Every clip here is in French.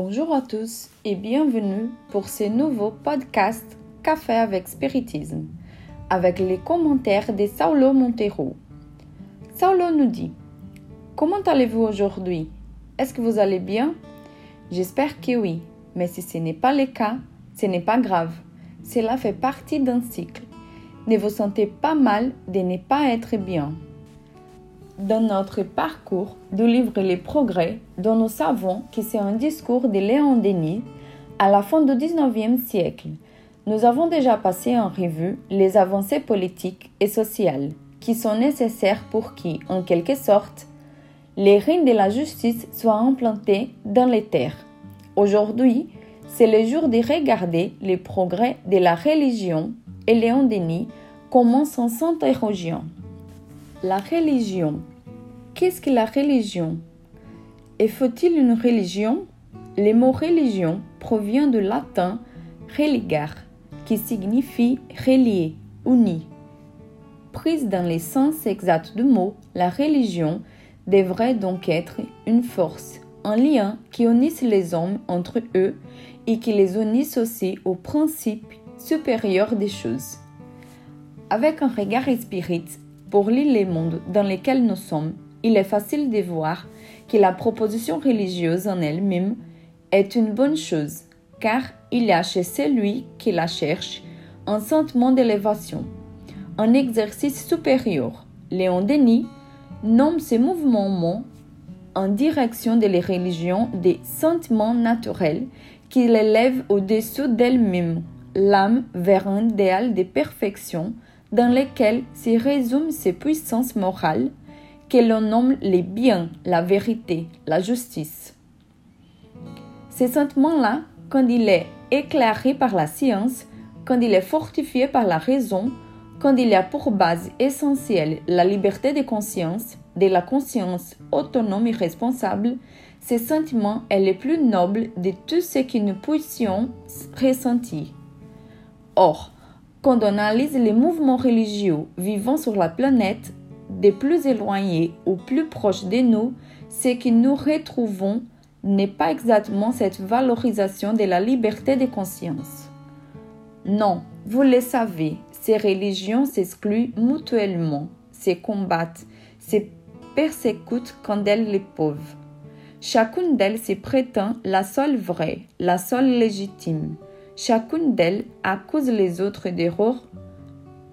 Bonjour à tous et bienvenue pour ce nouveau podcast Café avec Spiritisme, avec les commentaires de Saulo Montero. Saulo nous dit Comment allez-vous aujourd'hui? Est-ce que vous allez bien? J'espère que oui, mais si ce n'est pas le cas, ce n'est pas grave. Cela fait partie d'un cycle. Ne vous sentez pas mal de ne pas être bien. Dans notre parcours du livre Les Progrès, dont nous savons que c'est un discours de Léon Denis, à la fin du XIXe siècle, nous avons déjà passé en revue les avancées politiques et sociales qui sont nécessaires pour que, en quelque sorte, les règnes de la justice soient implantés dans les terres. Aujourd'hui, c'est le jour de regarder les progrès de la religion et Léon Denis commence en s'interrogeant. La religion. Qu'est-ce que la religion? Et faut-il une religion? Le mot religion provient du latin religar, qui signifie relier, uni. Prise dans le sens exact du mot, la religion devrait donc être une force, un lien qui unisse les hommes entre eux et qui les unisse aussi au principe supérieur des choses. Avec un regard spirit pour lire les mondes dans lesquels nous sommes, il est facile de voir que la proposition religieuse en elle-même est une bonne chose, car il y a chez celui qui la cherche un sentiment d'élévation, un exercice supérieur. Léon Denis nomme ces mouvements en direction de la religion des sentiments naturels qui l'élèvent au-dessus d'elle-même, l'âme vers un idéal de perfection dans lequel se résument ses puissances morales que l'on nomme les biens, la vérité, la justice. Ces sentiments-là, quand il est éclairé par la science, quand il est fortifié par la raison, quand il a pour base essentielle la liberté de conscience, de la conscience autonome et responsable, ce sentiment est le plus noble de tout ce que nous puissions ressentir. Or, quand on analyse les mouvements religieux vivant sur la planète, des plus éloignés ou plus proches de nous, ce que nous retrouvons n'est pas exactement cette valorisation de la liberté de conscience. Non, vous le savez, ces religions s'excluent mutuellement, se combattent, se persécutent quand elles les peuvent. Chacune d'elles se prétend la seule vraie, la seule légitime. Chacune d'elles accuse les autres d'erreur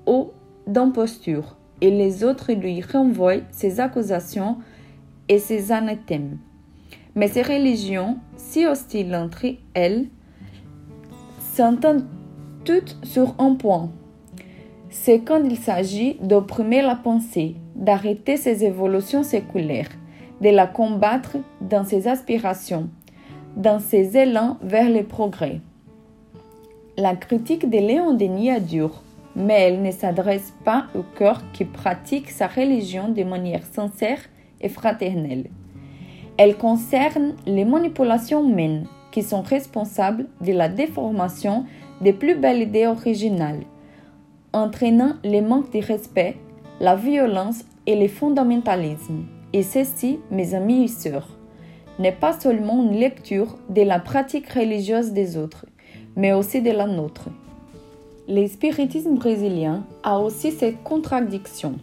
ou d'imposture et les autres lui renvoient ses accusations et ses anathèmes. Mais ces religions, si hostiles entre elles, s'entendent toutes sur un point. C'est quand il s'agit d'opprimer la pensée, d'arrêter ses évolutions séculaires, de la combattre dans ses aspirations, dans ses élans vers le progrès. La critique de Léon Denis a dur, mais elle ne s'adresse pas au cœur qui pratique sa religion de manière sincère et fraternelle. Elle concerne les manipulations humaines qui sont responsables de la déformation des plus belles idées originales, entraînant les manques de respect, la violence et le fondamentalisme. Et ceci, mes amis et sœurs, n'est pas seulement une lecture de la pratique religieuse des autres, mais aussi de la nôtre. Le spiritisme brésilien a aussi cette contradiction.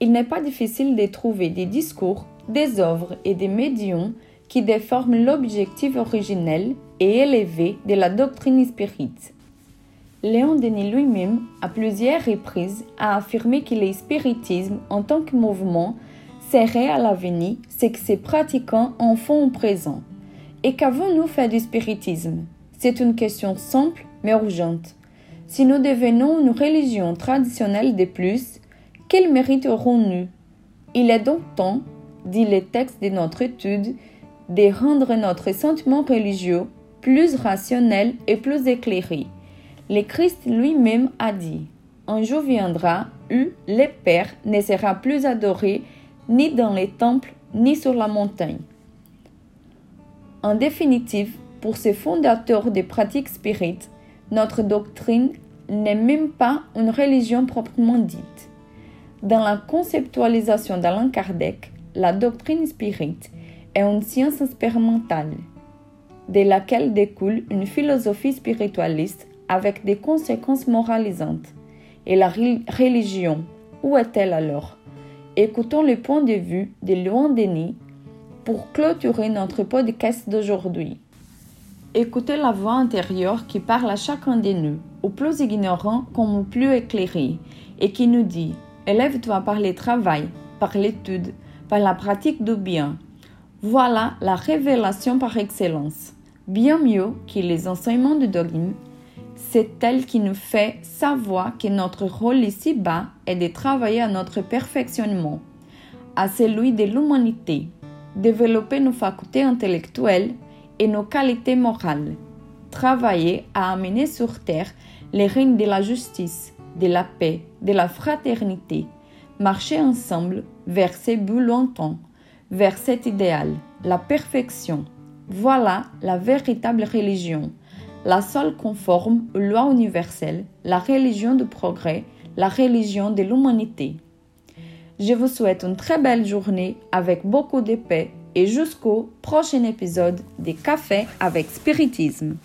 Il n'est pas difficile de trouver des discours, des œuvres et des médiums qui déforment l'objectif originel et élevé de la doctrine spirite. Léon Denis lui-même, à plusieurs reprises, a affirmé que le spiritisme en tant que mouvement serait à l'avenir ce que ses pratiquants en font au présent. Et qu'avons-nous fait du spiritisme? C'est une question simple mais urgente. Si nous devenons une religion traditionnelle de plus, quel mérite aurons-nous Il est donc temps, dit le texte de notre étude, de rendre notre sentiment religieux plus rationnel et plus éclairé. Le Christ lui-même a dit Un jour viendra où le Père ne sera plus adoré ni dans les temples ni sur la montagne. En définitive, pour ces fondateurs des pratiques spirites, notre doctrine n'est même pas une religion proprement dite. Dans la conceptualisation d'Alain Kardec, la doctrine spirite est une science expérimentale. de laquelle découle une philosophie spiritualiste avec des conséquences moralisantes. Et la religion, où est-elle alors? Écoutons le point de vue de Léon Denis pour clôturer notre podcast d'aujourd'hui. Écoutez la voix intérieure qui parle à chacun de nous, au plus ignorant comme au plus éclairé, et qui nous dit Élève-toi par le travail, par l'étude, par la pratique du bien. Voilà la révélation par excellence. Bien mieux que les enseignements de dogme, c'est elle qui nous fait savoir que notre rôle ici-bas est de travailler à notre perfectionnement, à celui de l'humanité, développer nos facultés intellectuelles et nos qualités morales, travailler à amener sur terre les règnes de la justice, de la paix, de la fraternité, marcher ensemble vers ces buts lointains, vers cet idéal, la perfection. Voilà la véritable religion, la seule conforme aux lois universelles, la religion du progrès, la religion de l'humanité. Je vous souhaite une très belle journée avec beaucoup de paix et jusqu'au prochain épisode des Cafés avec Spiritisme.